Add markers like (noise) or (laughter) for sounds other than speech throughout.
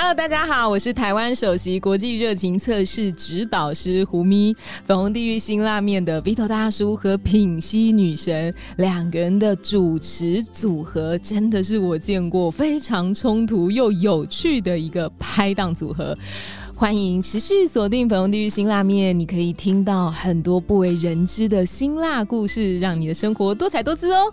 Hello，大家好，我是台湾首席国际热情测试指导师胡咪。粉红地狱新辣面的 Vito 大叔和品溪女神两个人的主持组合，真的是我见过非常冲突又有趣的一个拍档组合。欢迎持续锁定粉红地狱新辣面，你可以听到很多不为人知的辛辣故事，让你的生活多彩多姿哦。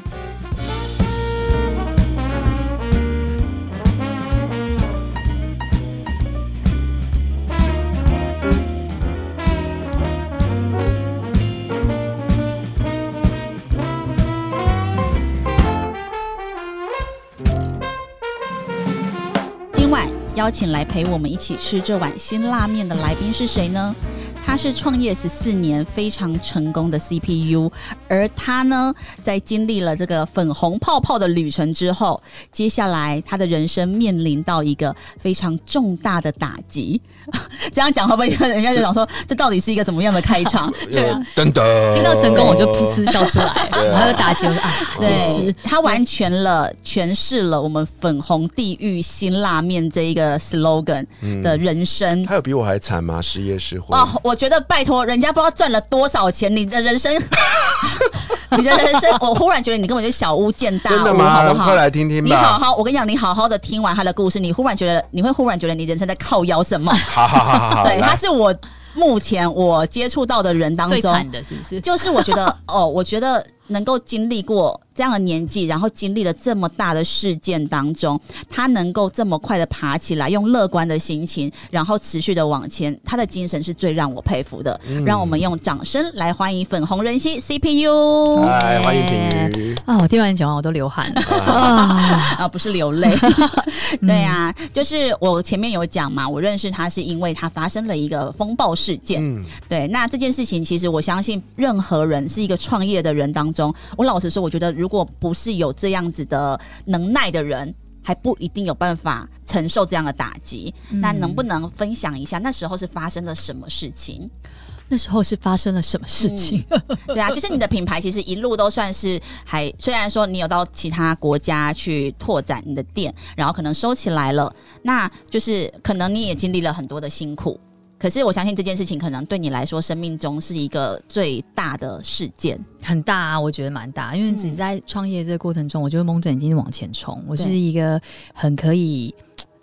邀请来陪我们一起吃这碗辛辣面的来宾是谁呢？他是创业十四年非常成功的 CPU，而他呢，在经历了这个粉红泡泡的旅程之后，接下来他的人生面临到一个非常重大的打击。(laughs) 这样讲会不会人家就想说，这到底是一个怎么样的开场？(laughs) 对啊，等等，听到成功我就噗嗤笑出来，(laughs) 然后打击我说啊，对，他完全了诠释了我们粉红地狱辛辣面这一个 slogan 的人生。他有比我还惨吗？失业失婚哦，我觉得拜托，人家不知道赚了多少钱，你的人生，(laughs) 你的人生，我忽然觉得你根本就小巫见大巫，真的吗？好不好？快来听听吧。你好好，我跟你讲，你好好的听完他的故事，你忽然觉得，你会忽然觉得你人生在靠腰什么？(laughs) 好好好好好，对，他是我目前我接触到的人当中最惨的是不是？就是我觉得哦，我觉得能够经历过这样的年纪，然后经历了这么大的事件当中，他能够这么快的爬起来，用乐观的心情，然后持续的往前，他的精神是最让我佩服的。让我们用掌声来欢迎粉红人妻 CPU 来欢迎品瑜。啊，我听完你讲完我都流汗了。啊，(laughs) 不是流泪。(laughs) (laughs) 对啊、就是我前面有讲嘛，我认识他是因为他发生了一个风暴事件。嗯，对，那这件事情其实我相信，任何人是一个创业的人当中，我老实说，我觉得如果不是有这样子的能耐的人，还不一定有办法承受这样的打击。那能不能分享一下那时候是发生了什么事情？那时候是发生了什么事情？对啊，就是你的品牌其实一路都算是还，虽然说你有到其他国家去拓展你的店，然后可能收起来了，那就是可能你也经历了很多的辛苦。可是我相信这件事情可能对你来说，生命中是一个最大的事件。很大啊，我觉得蛮大，因为只在创业这个过程中，我就蒙着眼睛往前冲。我是一个很可以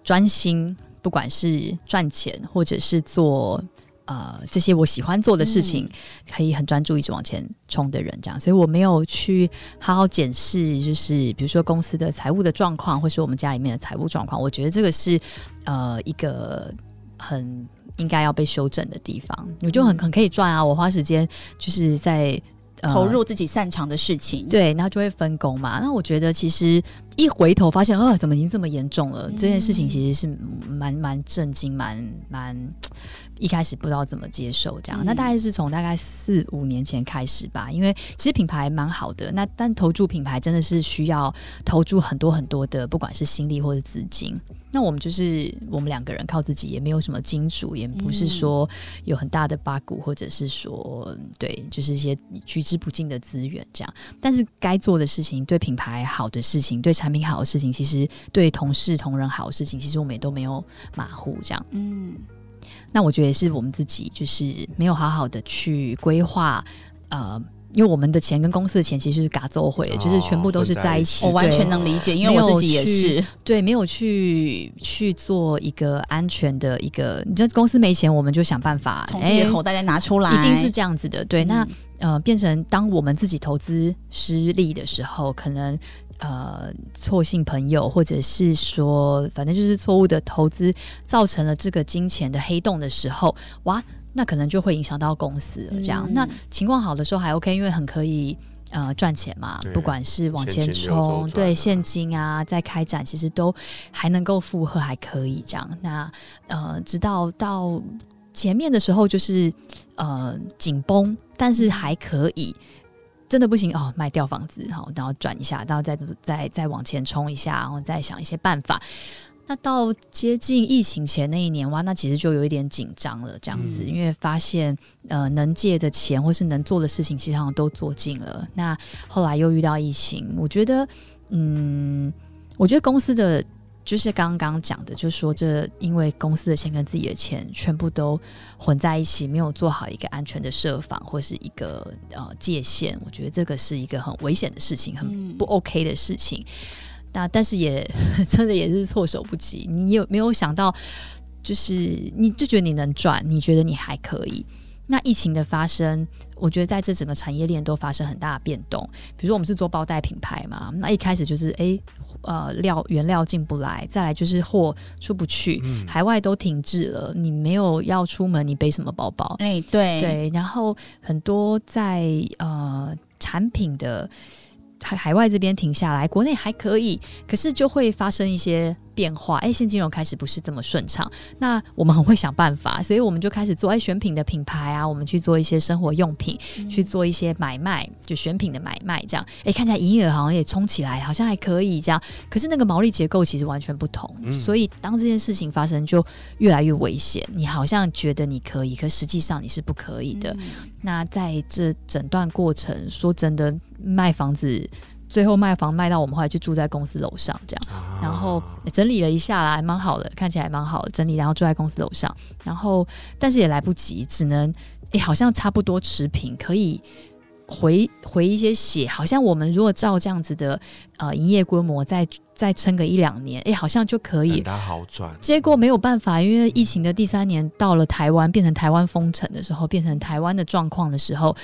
专心，不管是赚钱或者是做。呃，这些我喜欢做的事情，可以很专注一直往前冲的人，这样，所以我没有去好好检视，就是比如说公司的财务的状况，或是我们家里面的财务状况，我觉得这个是呃一个很应该要被修正的地方。我就很很可以赚啊，我花时间就是在、呃投入自己擅长的事情，对，然后就会分工嘛。那我觉得其实一回头发现，呃，怎么已经这么严重了？这件事情其实是蛮蛮震惊，蛮蛮一开始不知道怎么接受这样。嗯那大概是从大概四五年前开始吧，因为其实品牌蛮好的，那但投注品牌真的是需要投注很多很多的，不管是心力或者资金。那我们就是我们两个人靠自己，也没有什么金主，也不是说有很大的八股，或者是说对，就是一些取之不尽的资源这样。但是该做的事情，对品牌好的事情，对产品好的事情，其实对同事同仁好的事情，其实我们也都没有马虎这样。嗯，那我觉得也是我们自己就是没有好好的去规划，呃。因为我们的钱跟公司的钱其实是嘎奏会，哦就是全部都是在一起。我完全能理解，因为我自己也是。对，没有去去做一个安全的一个，你这公司没钱，我们就想办法从自己的哎口袋再拿出来，一定是这样子的。对，那嗯呃，变成当我们自己投资失利的时候，可能呃错信朋友，或者是说反正就是错误的投资，造成了这个金钱的黑洞的时候，哇，那可能就会影响到公司了。这样，嗯那情况好的时候还 OK，因为很可以。呃，赚钱嘛，不管是往前冲，对现金啊，在开展，其实都还能够负荷，还可以这样。那呃，直到到前面的时候，就是呃紧绷，但是还可以。真的不行哦，卖掉房子好，然后转一下，然后再再再往前冲一下，然后再想一些办法。那到接近疫情前那一年，哇，那其实就有一点紧张了，这样子，嗯因为发现呃能借的钱或是能做的事情，其实好像都做尽了。那后来又遇到疫情，我觉得，嗯，我觉得公司的就是刚刚讲的，就是说这因为公司的钱跟自己的钱全部都混在一起，没有做好一个安全的设防或是一个呃界限，我觉得这个是一个很危险的事情，很嗯不 OK 的事情。那但是也 (laughs) 真的也是措手不及，你有没有想到，就是你就觉得你能赚，你觉得你还可以。那疫情的发生，我觉得在这整个产业链都发生很大的变动。比如说我们是做包袋品牌嘛，那一开始就是诶呃料原料进不来，再来就是货出不去，海外都停滞了，你没有要出门，你背什么包包？哎、对，对，然后很多在呃产品的海海外这边停下来，国内还可以，可是就会发生一些变化。哎，现金流开始不是这么顺畅，那我们很会想办法，所以我们就开始做哎选品的品牌啊，我们去做一些生活用品，去做一些买卖，就选品的买卖这样。哎，看起来营业额好像也冲起来，好像还可以这样，可是那个毛利结构其实完全不同，嗯所以当这件事情发生，就越来越危险。你好像觉得你可以，可实际上你是不可以的。那在这整段过程，说真的，卖房子。最后卖房卖到我们后来就住在公司楼上这样，啊。然后整理了一下啦，还蛮好的，看起来还蛮好的，整理然后住在公司楼上，然后但是也来不及，只能诶、好像差不多持平，可以回回一些血，好像我们如果照这样子的呃营业规模再再撑个一两年，诶、好像就可以它好转，结果没有办法，因为疫情的第三年到了台湾，变成台湾封城的时候，变成台湾的状况的时候，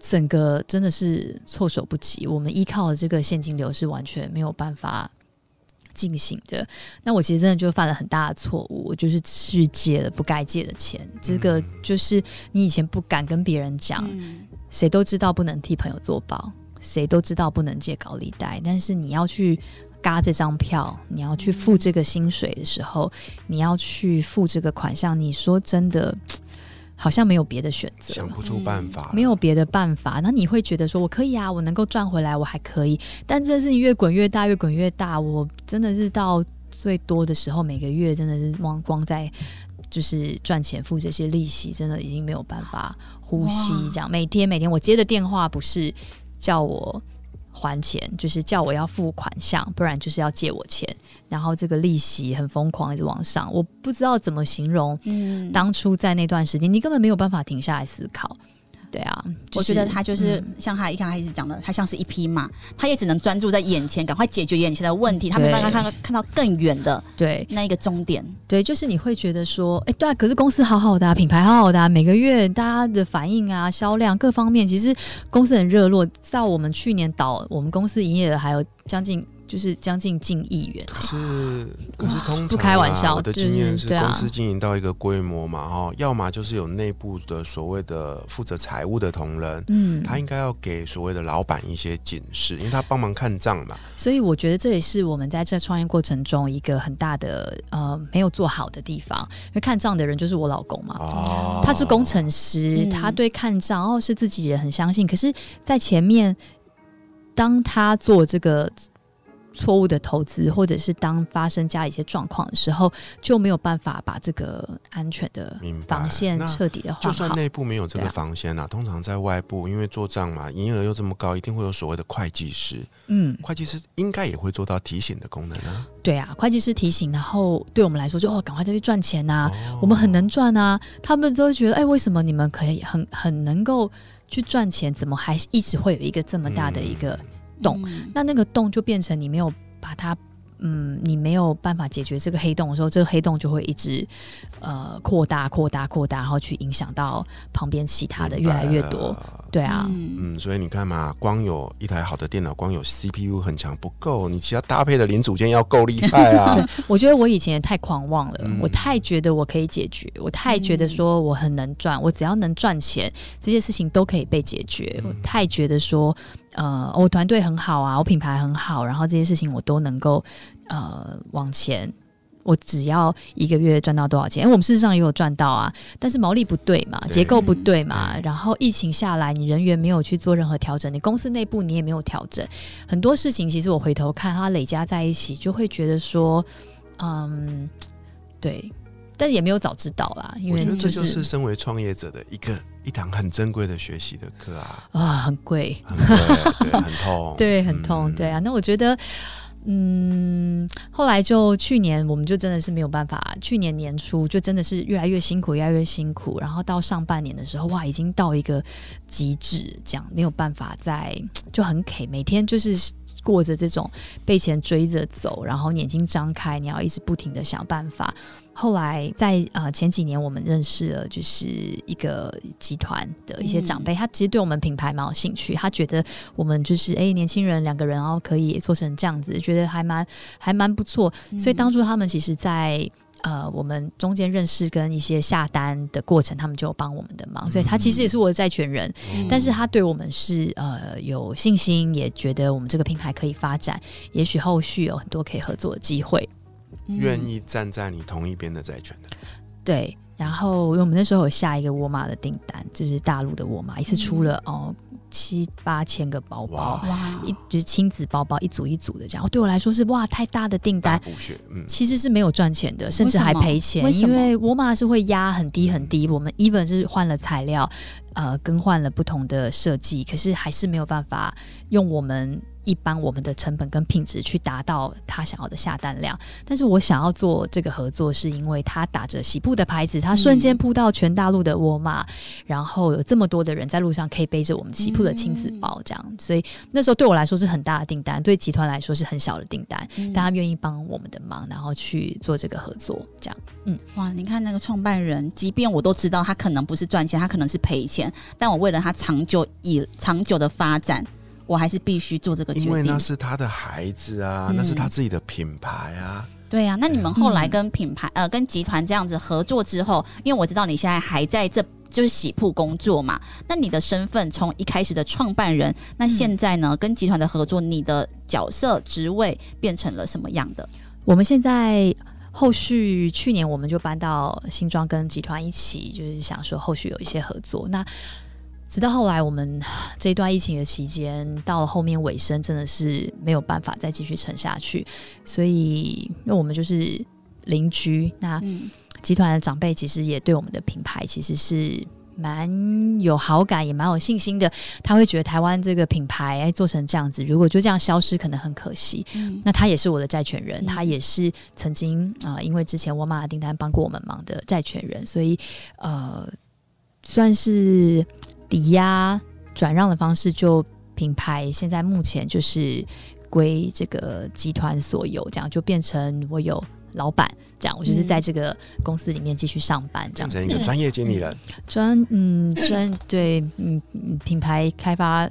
整个真的是措手不及。我们依靠的这个现金流是完全没有办法进行的。那我其实真的就犯了很大的错误，我就是去借了不该借的钱。这个就是你以前不敢跟别人讲，嗯谁都知道不能替朋友做保，谁都知道不能借高利贷，但是你要去嘎这张票，你要去付这个薪水的时候，你要去付这个款项，你说真的，好像没有别的选择。想不出办法，没有别的办法，那你会觉得说，我可以啊，我能够赚回来，我还可以。但这事情越滚越大，越滚越大，我真的是到最多的时候，每个月真的是光光在就是赚钱付这些利息，真的已经没有办法呼吸。这样每天每天我接的电话不是叫我还钱，就是叫我要付款项，不然就是要借我钱，然后这个利息很疯狂，一直往上，我不知道怎么形容。嗯，当初在那段时间，你根本没有办法停下来思考。对啊，就是我觉得他就是、嗯像他一开始讲的，他像是一匹马，他也只能专注在眼前，赶快解决眼前的问题，他没办法看到看到更远的对那一个终点。对，就是你会觉得说，哎、对啊，可是公司好好的、啊，品牌好好的、啊，每个月大家的反应啊、销量各方面，其实公司很热络。到我们去年倒，我们公司营业额还有将近就是将近近亿元。可是可是通常、啊、不开玩笑我的经验是公司经营到一个规模嘛，哈、要么就是有内部的所谓的负责财务的同仁。嗯，他应该要给所谓的老板一些警示，因为他帮忙看账嘛。所以我觉得这也是我们在这创业过程中一个很大的呃没有做好的地方。因为看账的人就是我老公嘛，哦，他是工程师，嗯他对看账哦是自己也很相信，可是，在前面，当他做这个错误的投资，或者是当发生家里一些状况的时候，就没有办法把这个安全的防线彻底的就算。内部没有这个防线啊，通常在外部，因为做账嘛，营业额又这么高，一定会有所谓的会计师。嗯，会计师应该也会做到提醒的功能啊。对啊，会计师提醒，然后对我们来说就哦，赶快再去赚钱呐、哦我们很能赚啊。他们都会觉得，哎，为什么你们可以很很能够去赚钱，怎么还一直会有一个这么大的一个懂嗯那那个洞就变成你没有把它，嗯，你没有办法解决这个黑洞的时候，这个黑洞就会一直呃扩大、扩大、扩大，然后去影响到旁边其他的越来越多。对啊，嗯嗯，所以你看嘛，光有一台好的电脑，光有 CPU 很强不够，你其他搭配的零组件要够厉害啊。(laughs) 我觉得我以前也太狂妄了，嗯我太觉得我可以解决，我太觉得说我很能赚，我只要能赚钱，这些事情都可以被解决。嗯我太觉得说，呃，我团队很好啊，我品牌很好，然后这些事情我都能够呃往前。我只要一个月赚到多少钱？因为我们事实上也有赚到啊，但是毛利不对嘛，结构不对嘛，然后疫情下来，你人员没有去做任何调整，你公司内部你也没有调整，很多事情其实我回头看它累加在一起，就会觉得说，嗯，对，但也没有早知道啦，因为这就就是身为创业者的一个一堂很珍贵的学习的课啊，啊，很贵，很贵，对，(laughs) 很痛，对，很痛，嗯对啊。那我觉得，嗯，后来就去年我们就真的是没有办法，去年年初就真的是越来越辛苦，越来越辛苦，然后到上半年的时候，哇，已经到一个极致，这样没有办法再就很 K，每天就是。过着这种被钱追着走，然后眼睛张开，你要一直不停的想办法。后来在呃前几年，我们认识了就是一个集团的一些长辈，他其实对我们品牌蛮有兴趣，他觉得我们就是哎、年轻人两个人，然后可以做成这样子，觉得还蛮还蛮不错。所以当初他们其实在，呃我们中间认识跟一些下单的过程，他们就帮我们的忙，所以他其实也是我的债权人。嗯但是他对我们是呃有信心，也觉得我们这个品牌可以发展，也许后续有很多可以合作的机会。愿意站在你同一边的债权人，对，然后因为我们那时候有下一个沃尔玛的订单，就是大陆的沃尔玛，一次出了哦七八千个包包哇，一就是亲子包包一组一组的这样，对我来说是哇太大的订单。嗯，其实是没有赚钱的，甚至还赔钱，为因为沃尔玛是会压很低很低，我们 even 是换了材料，呃，更换了不同的设计，可是还是没有办法用我们一般我们的成本跟品质去达到他想要的下单量。但是我想要做这个合作，是因为他打着喜布的牌子，他瞬间铺到全大陆的沃尔玛，然后有这么多的人在路上可以背着我们喜布的亲子包，这样，所以那时候对我来说是很大的订单，对集团来说是很小的订单，嗯但他愿意帮我们的忙，然后去做这个合作，这样。嗯哇，你看那个创办人，即便我都知道他可能不是赚钱，他可能是赔钱，但我为了他长久以长久的发展，我还是必须做这个决定因为那。是他的孩子啊，嗯那是他自己的品牌啊，对呀、那你们后来嗯跟品牌、呃跟集团这样子合作之后，因为我知道你现在还在这就是喜铺工作嘛，那你的身份从一开始的创办人，那现在呢、跟集团的合作，你的角色职位变成了什么样的？我们现在后续去年我们就搬到新庄，跟集团一起，就是想说后续有一些合作。那直到后来我们这一段疫情的期间，到了后面尾声，真的是没有办法再继续撑下去，所以那我们就是邻居，那嗯集团的长辈其实也对我们的品牌其实是蛮有好感，也蛮有信心的。他会觉得台湾这个品牌哎做成这样子，如果就这样消失，可能很可惜。嗯那他也是我的债权人，嗯他也是曾经啊、呃因为之前沃尔玛的订单帮过我们忙的债权人，所以呃，算是抵押转让的方式，就品牌现在目前就是归这个集团所有，这样就变成我有老板，这样我就是在这个公司里面继续上班，这样子变成一个专业经理人，专嗯专对嗯嗯品牌开发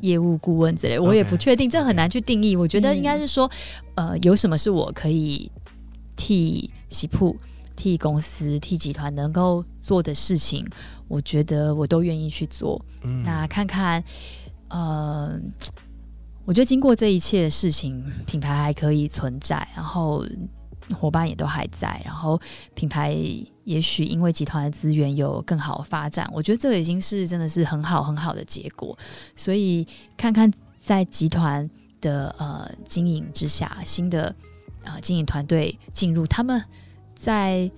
业务顾问之类，我也不确定，这很难去定义。我觉得应该是说，呃，有什么是我可以替喜铺、替公司、替集团能够做的事情，我觉得我都愿意去做。嗯，那看看，呃，我觉得经过这一切的事情，品牌还可以存在，然后伙伴也都还在，然后品牌也许因为集团的资源有更好的发展，我觉得这已经是真的是很好很好的结果。所以看看在集团的呃经营之下，新的呃经营团队进入，他们在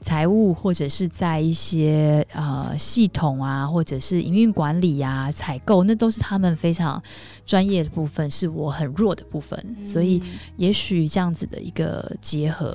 财务或者是在一些呃系统啊，或者是营运管理啊、采购，那都是他们非常专业的部分，是我很弱的部分。所以也许这样子的一个结合，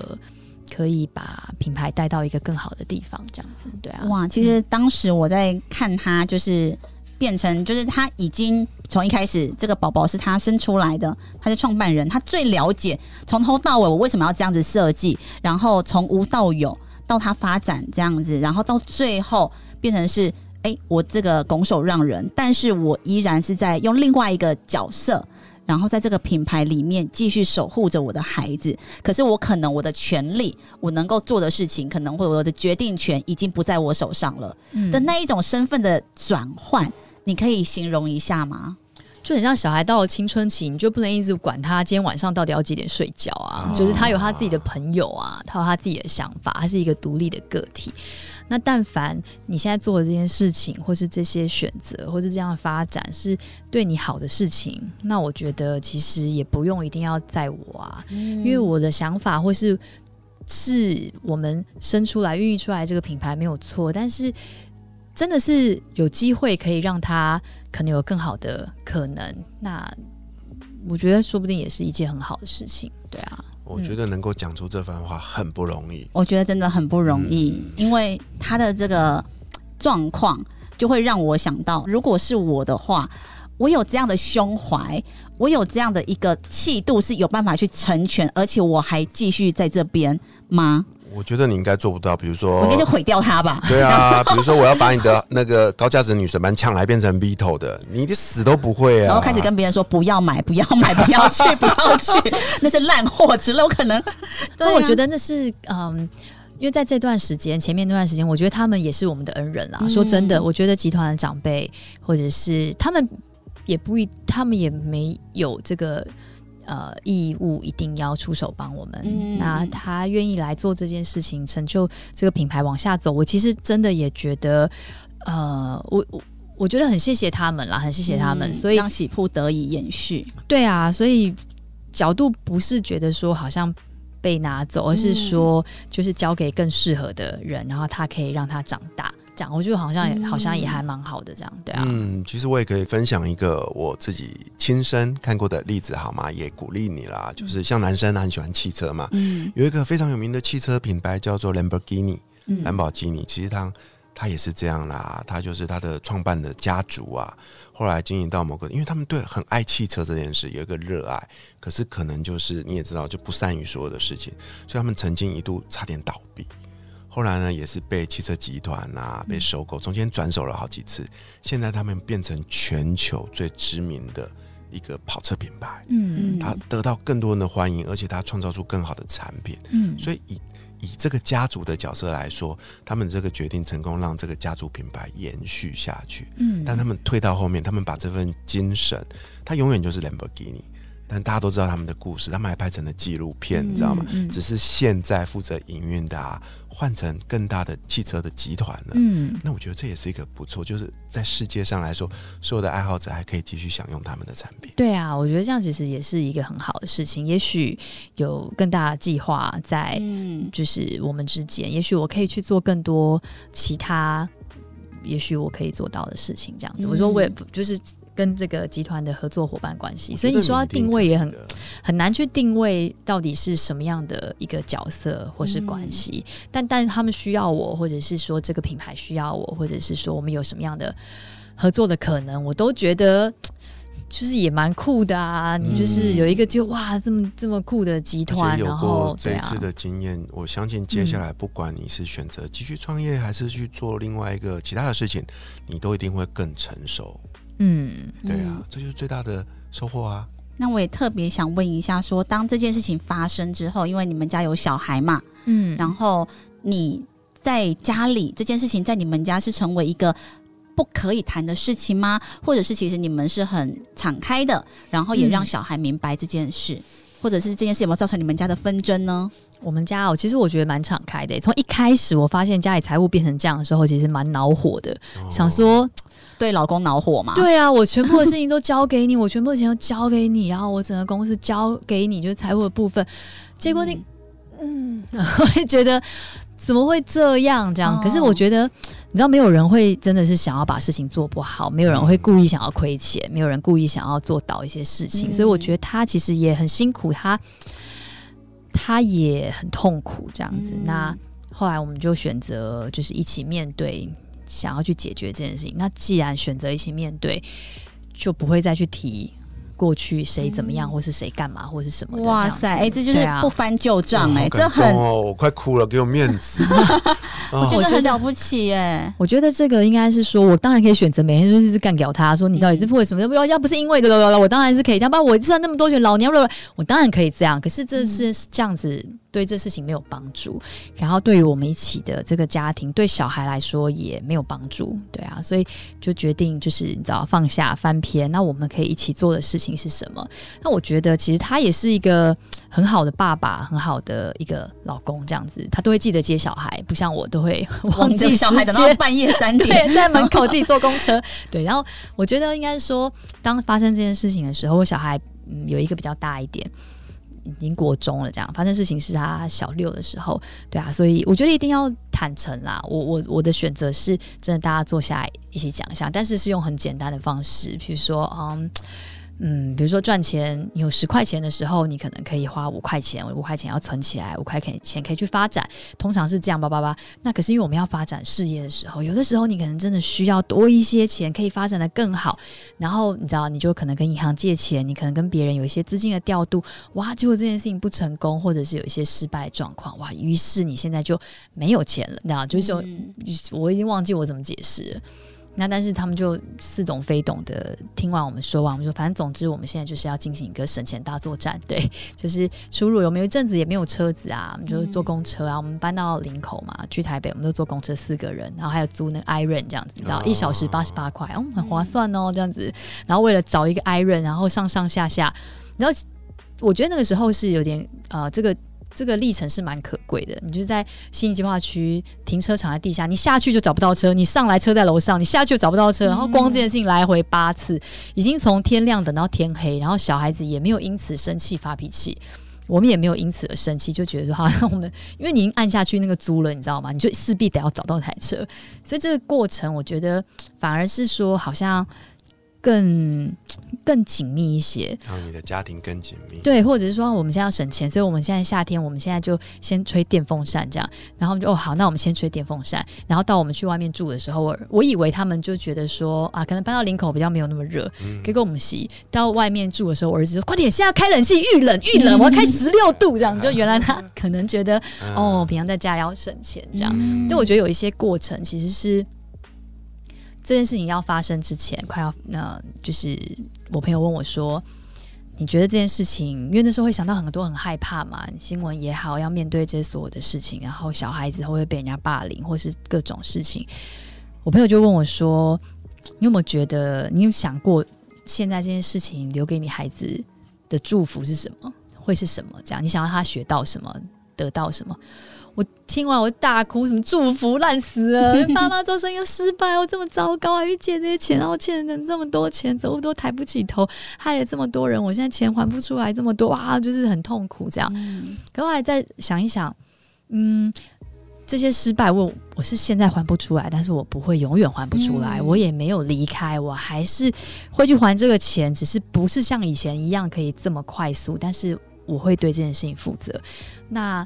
可以把品牌带到一个更好的地方，这样子，对啊。哇，其实当时我在看他，就是变成，就是他已经从一开始这个宝宝是他生出来的，他是创办人，他最了解从头到尾我为什么要这样子设计，然后从无到有到他发展这样子，然后到最后变成是。哎，我这个拱手让人，但是我依然是在用另外一个角色，然后在这个品牌里面继续守护着我的孩子。可是我可能我的权利，我能够做的事情，可能或我的决定权已经不在我手上了。嗯的那一种身份的转换，你可以形容一下吗？就很像小孩到了青春期，你就不能一直管他今天晚上到底要几点睡觉啊。就是他有他自己的朋友啊，他有他自己的想法，他是一个独立的个体。那但凡你现在做的这件事情，或是这些选择，或是这样的发展是对你好的事情，那我觉得其实也不用一定要在我啊，因为我的想法或是是我们生出来、孕育出来这个品牌没有错，但是真的是有机会可以让他可能有更好的可能，那我觉得说不定也是一件很好的事情，对啊。我觉得能够讲出这番话很不容易。我觉得真的很不容易，因为他的这个状况就会让我想到，如果是我的话，我有这样的胸怀，我有这样的一个气度，是有办法去成全，而且我还继续在这边吗？我觉得你应该做不到，比如说，我应该就毁掉他吧。对啊，(laughs) 比如说我要把你的 (laughs) 那个高价值女神班抢来变成 Vito 的，你的死都不会啊。然后开始跟别人说不要买，不要买，不要去，不要去，(laughs) 那些烂货之类。我可能，对，我觉得那是嗯，因为在这段时间，前面那段时间，我觉得他们也是我们的恩人啦。说真的，我觉得集团的长辈或者是他们也不一，他们也没有这个。呃，义务一定要出手帮我们。那他愿意来做这件事情，成就这个品牌往下走。我其实真的也觉得，呃，我我我觉得很谢谢他们啦，很谢谢他们，所以让喜铺得以延续。对啊，所以角度不是觉得说好像被拿走，而是说就是交给更适合的人，然后他可以让他长大。讲，我觉得好像也好像也还蛮好的，这样对啊。嗯，其实我也可以分享一个我自己亲身看过的例子，好吗？也鼓励你啦。就是像男生很喜欢汽车嘛，嗯，有一个非常有名的汽车品牌叫做兰博基尼，兰博基尼。其实他他也是这样啦，他就是他的创办的家族啊，后来经营到某个，因为他们对很爱汽车这件事有一个热爱，可是可能就是你也知道，就不善于所有的事情，所以他们曾经一度差点倒闭。后来呢，也是被汽车集团啊被收购，中间转手了好几次。现在他们变成全球最知名的一个跑车品牌，嗯，他得到更多人的欢迎，而且他创造出更好的产品，嗯，所以以以这个家族的角色来说，他们这个决定成功让这个家族品牌延续下去，嗯，但他们退到后面，他们把这份精神，他永远就是 Lamborghini。但大家都知道他们的故事，他们还拍成了纪录片，你知道吗？只是现在负责营运的啊，换成更大的汽车的集团了。嗯，那我觉得这也是一个不错，就是在世界上来说，所有的爱好者还可以继续享用他们的产品。对啊，我觉得这样其实也是一个很好的事情。也许有更大的计划在，就是我们之间，也许我可以去做更多其他，也许我可以做到的事情。这样子，我说我也不就是。跟这个集团的合作伙伴关系，所以你说要定位也很很难去定位到底是什么样的一个角色或是关系，但但他们需要我，或者是说这个品牌需要我，或者是说我们有什么样的合作的可能，我都觉得就是也蛮酷的啊！你就是有一个就哇这么这么酷的集团，然后这一次的经验，我相信接下来不管你是选择继续创业，还是去做另外一个其他的事情，你都一定会更成熟。嗯，对啊，这就是最大的收获啊。那我也特别想问一下，说当这件事情发生之后，因为你们家有小孩嘛，嗯，然后你在家里这件事情在你们家是成为一个不可以谈的事情吗？或者是其实你们是很敞开的，然后也让小孩明白这件事，或者是这件事有没有造成你们家的纷争呢？我们家哦，其实我觉得蛮敞开的。从一开始我发现家里财务变成这样的时候，其实蛮恼火的，想说。(tsk) 对老公恼火嘛？对啊，我全部的事情都交给你，我全部的钱都交给你，然后我整个公司交给你，就是财务的部分。结果你，嗯，(laughs) 我会觉得怎么会这样？这样，可是我觉得，你知道，没有人会真的是想要把事情做不好，没有人会故意想要亏钱，没有人故意想要做倒一些事情。所以我觉得他其实也很辛苦，他他也很痛苦，这样子。那后来我们就选择就是一起面对。想要去解决这件事情，那既然选择一起面对，就不会再去提过去谁怎么样，或是谁干嘛，或是什么。哇塞，哎，这就是不翻旧账，哎，这很哦，我快哭了，给我面子。(laughs) 我觉哦得很了不起哎。我觉得这个应该是说，我当然可以选择每天就是干掉他，说你到底是为什么？要不要不是因为的了，我当然是可以这样。不然我赚那么多钱，老娘我当然可以这样。可是这是这样子，对这事情没有帮助。然后对于我们一起的这个家庭，对小孩来说也没有帮助。对啊，所以就决定就是你知道放下翻篇。那我们可以一起做的事情是什么？那我觉得其实他也是一个很好的爸爸，很好的一个老公，这样子他都会记得接小孩，不像我都会 (laughs) 忘忘记记小孩等到半夜三点，对，在门口自己坐公车。(laughs) 对，然后我觉得应该说，当发生这件事情的时候，我小孩嗯有一个比较大一点。已经国中了，这样发生事情是他小六的时候，对啊，所以我觉得一定要坦诚啦。我我我的选择是真的，大家坐下来一起讲一下，但是是用很简单的方式，比如说，嗯。嗯，比如说赚钱，有十块钱的时候，你可能可以花五块钱，五块钱要存起来，五块钱钱可以去发展，通常是这样，叭叭叭。那可是因为我们要发展事业的时候，有的时候你可能真的需要多一些钱，可以发展的更好。然后你知道，你就可能跟银行借钱，你可能跟别人有一些资金的调度，哇，结果这件事情不成功，或者是有一些失败状况，哇，于是你现在就没有钱了，你知道，就是，我已经忘记我怎么解释了。那但是他们就似懂非懂的听完我们说完，我们说反正总之我们现在就是要进行一个省钱大作战，对，(laughs) 就是出入有没有一阵子也没有车子啊，我们就是坐公车啊，我们搬到林口嘛，去台北我们都坐公车四个人，然后还有租那个 Iron 这样子，你知道哦一小时八十八块，哦，很划算哦，这样子。然后为了找一个 Iron，然后上上下下，然后我觉得那个时候是有点呃这个。这个历程是蛮可贵的，你就是在新计划区停车场在地下，你下去就找不到车，你上来车在楼上，你下去就找不到车，然后光这件事情来回八次，已经从天亮等到天黑，然后小孩子也没有因此生气发脾气。我们也没有因此而生气，就觉得说好像我们，因为你已经按下去那个租了，你知道吗？你就势必得要找到台车，所以这个过程，我觉得反而是说好像更更紧密一些。让你的家庭更紧密。对，或者是说我们现在要省钱，所以我们现在夏天，我们现在就先吹电风扇这样，然后我们就哦好，那我们先吹电风扇，然后到我们去外面住的时候，我我以为他们就觉得说啊，可能搬到林口比较没有那么热，嗯可以跟我们洗。到外面住的时候，我儿子说快点，现在开冷气，遇冷遇冷，(laughs) 我要开十六度这样，就原来他 (laughs) 可能觉得嗯哦，平常在家里要省钱这样。嗯但我觉得有一些过程其实是这件事情要发生之前，快要呃，就是我朋友问我说：“你觉得这件事情，因为那时候会想到很多很害怕嘛，新闻也好，要面对这些所有的事情，然后小孩子会不会被人家霸凌，或是各种事情。”我朋友就问我说：“你有没有觉得，你有想过现在这件事情留给你孩子的祝福是什么？会是什么？这样，你想要他学到什么，得到什么？”我听完我就大哭，什么祝福烂死了，(laughs) 爸妈做生意又失败，我这么糟糕，还去借这些钱，然后欠人这么多钱，走路都抬不起头，害了这么多人，我现在钱还不出来这么多，哇，就是很痛苦这样。嗯可我还在想一想，嗯，这些失败我我是现在还不出来，但是我不会永远还不出来，嗯我也没有离开，我还是会去还这个钱，只是不是像以前一样可以这么快速，但是我会对这件事情负责。那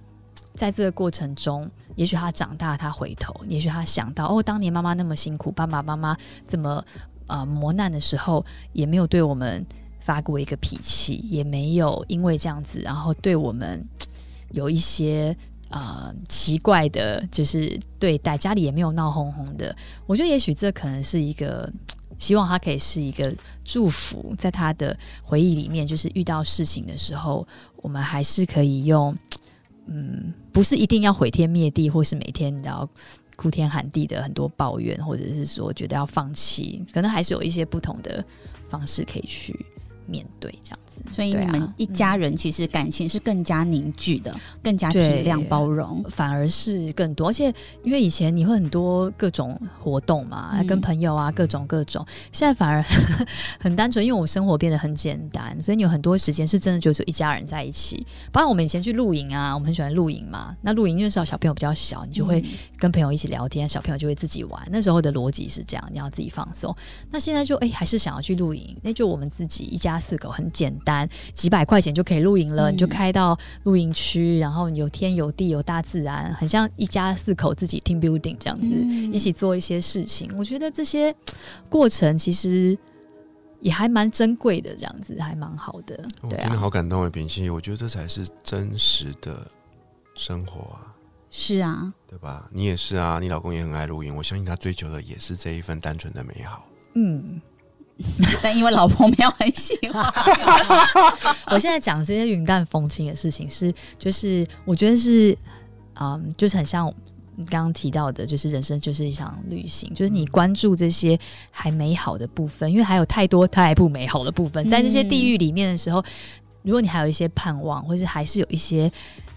在这个过程中，也许他长大，他回头，也许他想到，哦，当年妈妈那么辛苦，爸爸妈妈这么呃磨难的时候，也没有对我们发过一个脾气，也没有因为这样子，然后对我们 (tsk) 有一些呃奇怪的，就是对待，家里也没有闹哄哄的。我觉得也许这可能是一个。(tsk) 希望他可以是一个祝福，在他的回忆里面，就是遇到事情的时候，我们还是可以用，嗯，不是一定要毁天灭地，或是每天你知道哭天喊地的很多抱怨，或者是说觉得要放弃，可能还是有一些不同的方式可以去面对这样。子。所以你们一家人其实感情是更加凝聚的，更加体谅包容。反而是更多，而且因为以前你会很多各种活动嘛，嗯跟朋友啊各种各种，现在反而 (laughs) 很单纯，因为我生活变得很简单，所以你有很多时间是真的就是一家人在一起。包括我们以前去露营啊，我们很喜欢露营嘛，那露营因为小小朋友比较小，你就会嗯跟朋友一起聊天，小朋友就会自己玩。那时候的逻辑是这样，你要自己放松。那现在就哎、还是想要去露营，那就我们自己一家四口很简单，几百块钱就可以露营了，嗯你就开到露营区，然后有天有地有大自然，很像一家四口自己 team building 这样子，嗯一起做一些事情。我觉得这些过程其实也还蛮珍贵的，这样子还蛮好的。对我听得啊，好感动啊，秉熙，我觉得这才是真实的生活啊。是啊，对吧？你也是啊，你老公也很爱露营，我相信他追求的也是这一份单纯的美好。嗯，(laughs) 但因为老婆没有很喜欢，(laughs) 我现在讲这些云淡风轻的事情是，就是我觉得是，嗯，就是很像你刚刚提到的，就是人生就是一场旅行，就是你关注这些还美好的部分，因为还有太多太不美好的部分，在那些地狱里面的时候，如果你还有一些盼望，或是还是有一些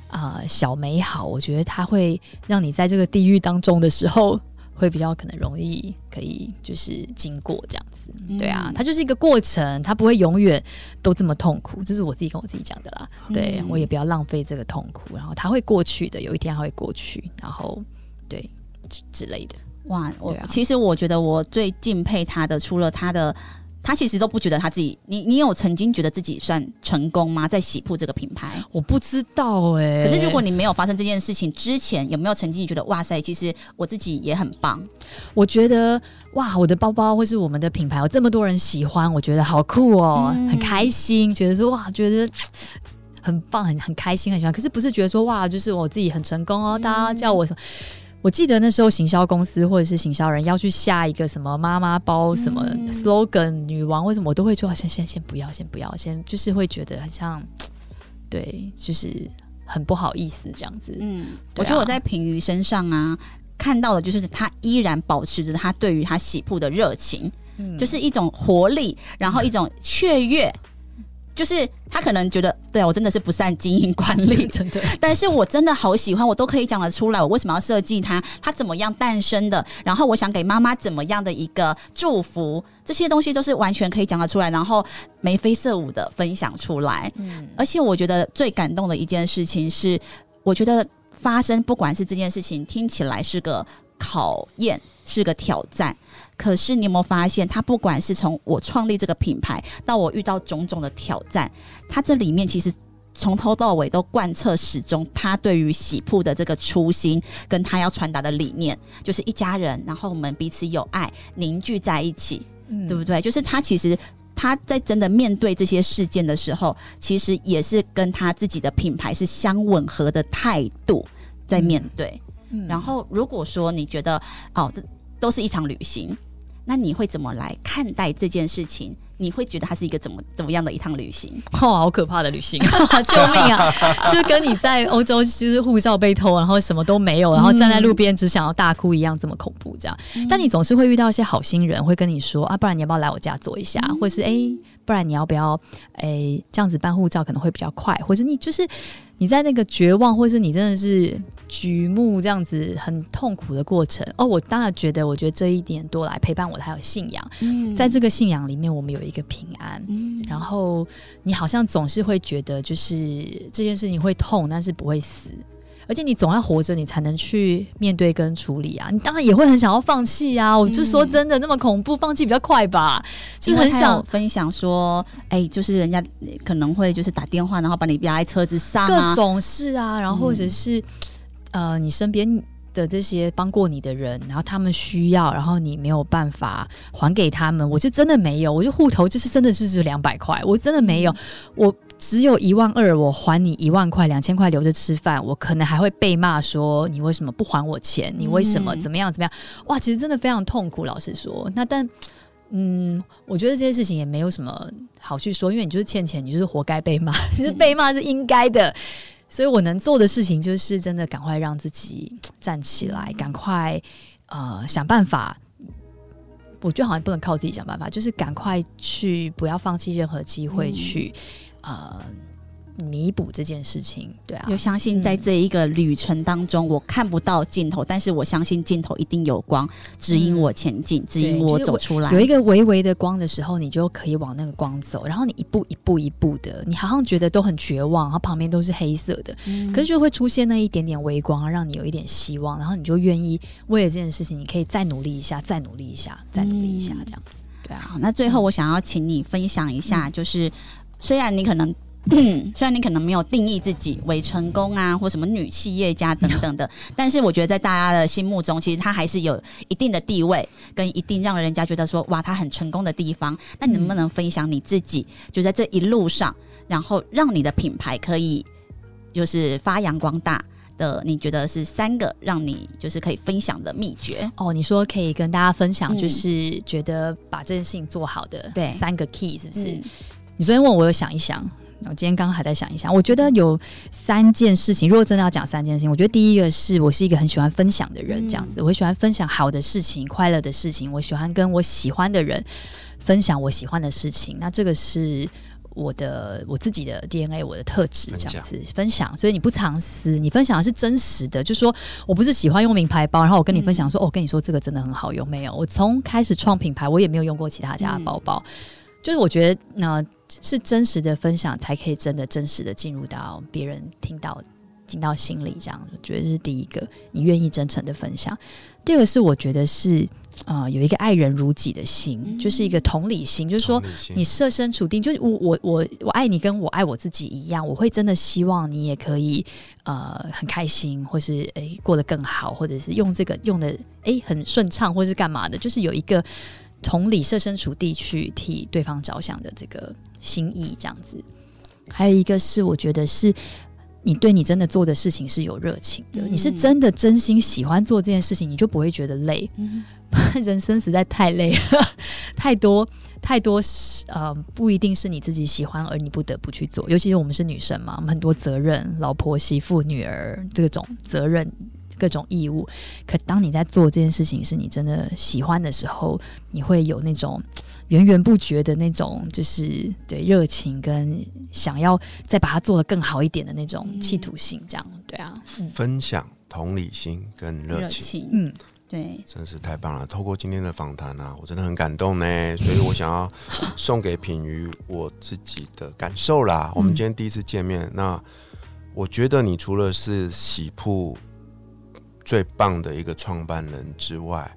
啊、小美好，我觉得它会让你在这个地狱当中的时候。会比较可能容易可以就是经过这样子，对啊，嗯它就是一个过程，它不会永远都这么痛苦，这是我自己跟我自己讲的啦。对嗯我也不要浪费这个痛苦，然后它会过去的，有一天它会过去，然后对之之类的。哇，我、啊其实我觉得我最敬佩他的，除了他的，他其实都不觉得他自己，你你有曾经觉得自己算成功吗？在喜铺这个品牌？我不知道哎、可是如果你没有发生这件事情之前，有没有曾经觉得哇塞，其实我自己也很棒？我觉得哇，我的包包或是我们的品牌有这么多人喜欢，我觉得好酷哦，嗯很开心，觉得说哇，觉得。(tsk) 很棒，很很开心，很喜欢。可是不是觉得说哇，就是我自己很成功哦，大家叫我什么？我记得那时候行销公司或者是行销人要去下一个什么妈妈包什么嗯 slogan 女王，为什么我都会说啊先先先不要，先不要，先就是会觉得很像，(tsk) 对，就是很不好意思这样子。嗯，啊我觉得我在平鱼身上啊。看到的就是他依然保持着他对于他喜铺的热情，嗯就是一种活力，然后一种雀跃，就是他可能觉得，对啊，我真的是不善经营管理，(laughs) 真的，但是我真的好喜欢，我都可以讲得出来，我为什么要设计它，它怎么样诞生的，然后我想给妈妈怎么样的一个祝福，这些东西都是完全可以讲得出来，然后眉飞色舞的分享出来。嗯而且我觉得最感动的一件事情是，我觉得发生不管是这件事情听起来是个考验，是个挑战。可是你有没有发现，他不管是从我创立这个品牌到我遇到种种的挑战，他这里面其实从头到尾都贯彻始终，他对于喜铺的这个初心，跟他要传达的理念，就是一家人，然后我们彼此有爱，凝聚在一起，嗯对不对？就是他其实他在真的面对这些事件的时候，其实也是跟他自己的品牌是相吻合的态度在面对。嗯然后，如果说你觉得哦，这都是一场旅行，那你会怎么来看待这件事情？你会觉得它是一个怎么怎么样的一趟旅行？(laughs) 哦，好可怕的旅行，(laughs) 救命啊！(laughs) 就是跟你在欧洲，就是护照被偷，然后什么都没有，然后站在路边只想要大哭一样，这么恐怖这样。但你总是会遇到一些好心人，会跟你说啊，不然你要不要来我家坐一下，或是哎、不然你要不要诶、这样子办护照可能会比较快，或是你就是你在那个绝望，或是你真的是举目这样子很痛苦的过程。哦，我当然觉得，我觉得这一点多来陪伴我的还有信仰，嗯在这个信仰里面，我们有一个平安。嗯然后你好像总是会觉得，就是这件事情会痛，但是不会死，而且你总要活着，你才能去面对跟处理啊。你当然也会很想要放弃啊。我就说真的，那么恐怖，放弃比较快吧。就是很想分享说，哎、就是人家可能会就是打电话，然后把你压在车子上各啊，种事啊，然后或者是、呃，你身边。的这些帮过你的人，然后他们需要，然后你没有办法还给他们，我就真的没有，我就户头就是真的就是两百块，我真的没有，我只有一万二，我还你一万块，两千块留着吃饭，我可能还会被骂说你为什么不还我钱？你为什么嗯怎么样怎么样？哇，其实真的非常痛苦，老实说。那但嗯，我觉得这些事情也没有什么好去说，因为你就是欠钱，你就是活该被骂，其 (laughs) 实被骂是应该的。所以我能做的事情就是真的赶快让自己站起来，赶快呃想办法。我觉得好像不能靠自己想办法，就是赶快去，不要放弃任何机会嗯去、呃弥补这件事情。对啊就，相信在这一个旅程当中，我看不到尽头，但是我相信尽头一定有光，指引我前进，指引我走出来。有一个微微的光的时候，你就可以往那个光走，然后你一步一步一步的，你好像觉得都很绝望，然后旁边都是黑色的，嗯可是就会出现那一点点微光，让你有一点希望，然后你就愿意为了这件事情，你可以再努力一下，再努力一下，再努力一下，嗯这样子。对啊，好，那最后我想要请你分享一下，嗯就是虽然你可能。虽然你可能没有定义自己为成功啊，或什么女企业家等等的，(laughs) 但是我觉得在大家的心目中，其实她还是有一定的地位，跟一定让人家觉得说哇，她很成功的地方。那你能不能分享你自己，就在这一路上，然后让你的品牌可以就是发扬光大？的，你觉得是三个让你就是可以分享的秘诀？哦，你说可以跟大家分享，嗯就是觉得把这件事情做好的，对三个 key 是不是？嗯你昨天问我，有想一想，我今天刚刚还在想一想。我觉得有三件事情，如果真的要讲三件事情，我觉得第一个是我是一个很喜欢分享的人，嗯这样子，我喜欢分享好的事情、快乐的事情，我喜欢跟我喜欢的人分享我喜欢的事情。那这个是。我的我自己的 DNA，我的特质这样子分享，所以你不藏私，你分享的是真实的，就说我不是喜欢用名牌包，然后我跟你分享说，哦，我跟你说这个真的很好用，没有，我从开始创品牌，我也没有用过其他家的包包，就是我觉得那、是真实的分享，才可以真的真实的进入到别人听到进到心里，这样我觉得这是第一个，你愿意真诚的分享。第二个是我觉得是呃有一个爱人如己的心，就是一个同理心，就是说你设身处地，就是我我我我爱你，跟我爱我自己一样，我会真的希望你也可以呃很开心，或是诶、过得更好，或者是用这个用的诶、很顺畅，或是干嘛的，就是有一个同理设身处地去替对方着想的这个心意，这样子。还有一个是我觉得是。你对你真的做的事情是有热情的，嗯你是真的真心喜欢做这件事情，你就不会觉得累。嗯 (laughs) 人生实在太累了，(laughs) 太多太多是呃，不一定是你自己喜欢而你不得不去做。尤其是我们是女生嘛，我们很多责任，老婆、媳妇、女儿这种责任。各种义务，可当你在做这件事情是你真的喜欢的时候，你会有那种源源不绝的那种，就是对热情跟想要再把它做得更好一点的那种企图心，这样对啊，分享、同理心跟热情，情，嗯，对，真是太棒了！透过今天的访谈啊，我真的很感动呢，所以我想要送给品瑜我自己的感受啦。我们今天第一次见面，那我觉得你除了是喜铺最棒的一个创办人之外，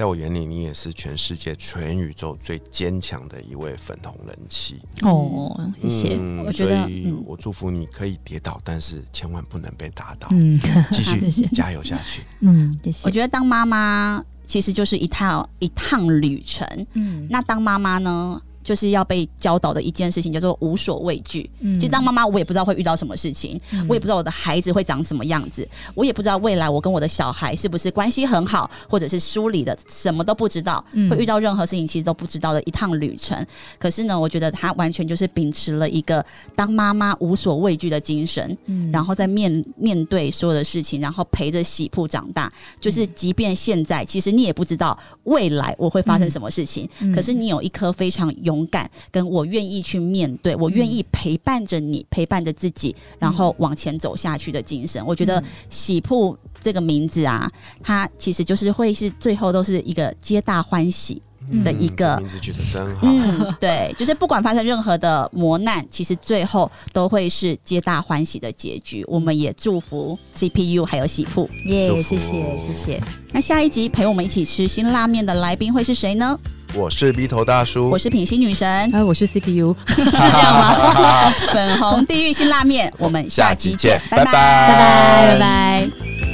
在我眼里，你也是全世界、全宇宙最坚强的一位粉红人妻。哦，谢谢，嗯我觉得所以嗯我祝福你可以跌倒，但是千万不能被打倒，嗯继续 (laughs) 谢谢加油下去。嗯，谢谢，我觉得当妈妈其实就是一趟一趟旅程。嗯那当妈妈呢，就是要被教导的一件事情叫做无所畏惧。嗯其实当妈妈，我也不知道会遇到什么事情，我也不知道我的孩子会长什么样子，我也不知道未来我跟我的小孩是不是关系很好，或者是疏离的，什么都不知道，嗯会遇到任何事情其实都不知道的一趟旅程。可是呢，我觉得他完全就是秉持了一个当妈妈无所畏惧的精神，嗯然后在面面对所有的事情，然后陪着喜铺长大。就是即便现在，其实你也不知道未来我会发生什么事情，嗯可是你有一颗非常勇敢，跟我愿意去面对，我愿意陪伴着你，陪伴着自己，然后往前走下去的精神。我觉得喜铺这个名字啊，它其实就是会是最后都是一个皆大欢喜。的一嗯个这名字取得真好。嗯，对，就是不管发生任何的磨难，其实最后都会是皆大欢喜的结局。我们也祝福 CPU 还有喜铺。耶谢谢谢谢，那下一集陪我们一起吃辛拉面的来宾会是谁呢？我是鼻头大叔，我是品心女神，哎，我是 CPU，(laughs) 是这样吗？(laughs) 粉红地狱辛拉面，我们下期见，下集见拜拜。拜拜。拜拜。